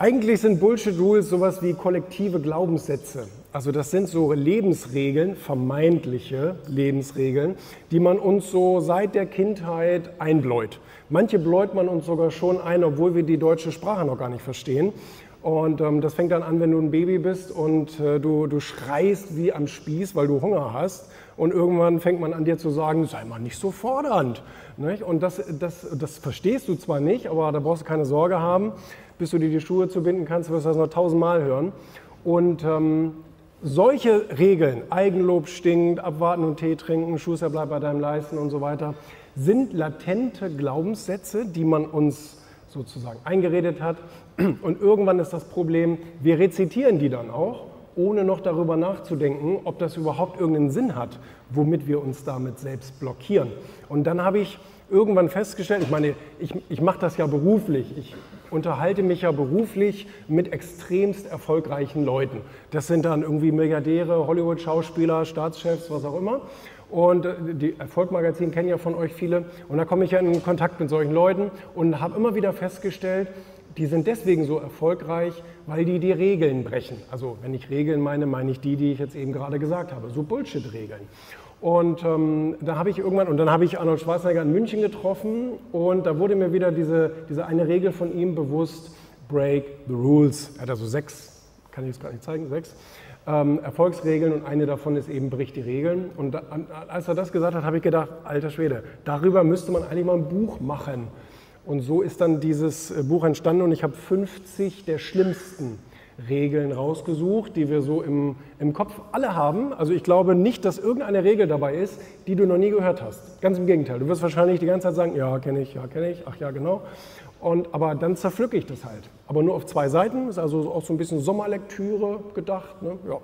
Eigentlich sind Bullshit Rules sowas wie kollektive Glaubenssätze. Also das sind so Lebensregeln, vermeintliche Lebensregeln, die man uns so seit der Kindheit einbläut. Manche bläut man uns sogar schon ein, obwohl wir die deutsche Sprache noch gar nicht verstehen. Und ähm, das fängt dann an, wenn du ein Baby bist und äh, du, du schreist wie am Spieß, weil du Hunger hast. Und irgendwann fängt man an dir zu sagen, sei mal nicht so fordernd. Nicht? Und das, das, das verstehst du zwar nicht, aber da brauchst du keine Sorge haben bis du dir die Schuhe zubinden kannst, wirst du das noch tausendmal hören. Und ähm, solche Regeln, Eigenlob stinkt, abwarten und Tee trinken, Schuster bleibt bei deinem Leisten und so weiter, sind latente Glaubenssätze, die man uns sozusagen eingeredet hat. Und irgendwann ist das Problem, wir rezitieren die dann auch, ohne noch darüber nachzudenken, ob das überhaupt irgendeinen Sinn hat, womit wir uns damit selbst blockieren. Und dann habe ich irgendwann festgestellt, ich meine, ich, ich mache das ja beruflich, ich unterhalte mich ja beruflich mit extremst erfolgreichen Leuten. Das sind dann irgendwie Milliardäre, Hollywood-Schauspieler, Staatschefs, was auch immer. Und äh, die Erfolgmagazin kennen ja von euch viele. Und da komme ich ja in Kontakt mit solchen Leuten und habe immer wieder festgestellt, die sind deswegen so erfolgreich, weil die die Regeln brechen. Also wenn ich Regeln meine, meine ich die, die ich jetzt eben gerade gesagt habe. So Bullshit-Regeln. Und ähm, da habe ich irgendwann, und dann habe ich Arnold Schwarzenegger in München getroffen und da wurde mir wieder diese, diese eine Regel von ihm bewusst, break the rules. Er hat also sechs, kann ich jetzt gar nicht zeigen, sechs ähm, Erfolgsregeln und eine davon ist eben bricht die Regeln. Und da, als er das gesagt hat, habe ich gedacht, alter Schwede, darüber müsste man eigentlich mal ein Buch machen. Und so ist dann dieses äh, Buch entstanden und ich habe 50 der schlimmsten Regeln rausgesucht, die wir so im, im Kopf alle haben. Also ich glaube nicht, dass irgendeine Regel dabei ist, die du noch nie gehört hast. Ganz im Gegenteil. Du wirst wahrscheinlich die ganze Zeit sagen, ja, kenne ich, ja, kenne ich, ach ja, genau. Und, aber dann zerpflücke ich das halt. Aber nur auf zwei Seiten, ist also auch so ein bisschen Sommerlektüre gedacht. Ne? Ja.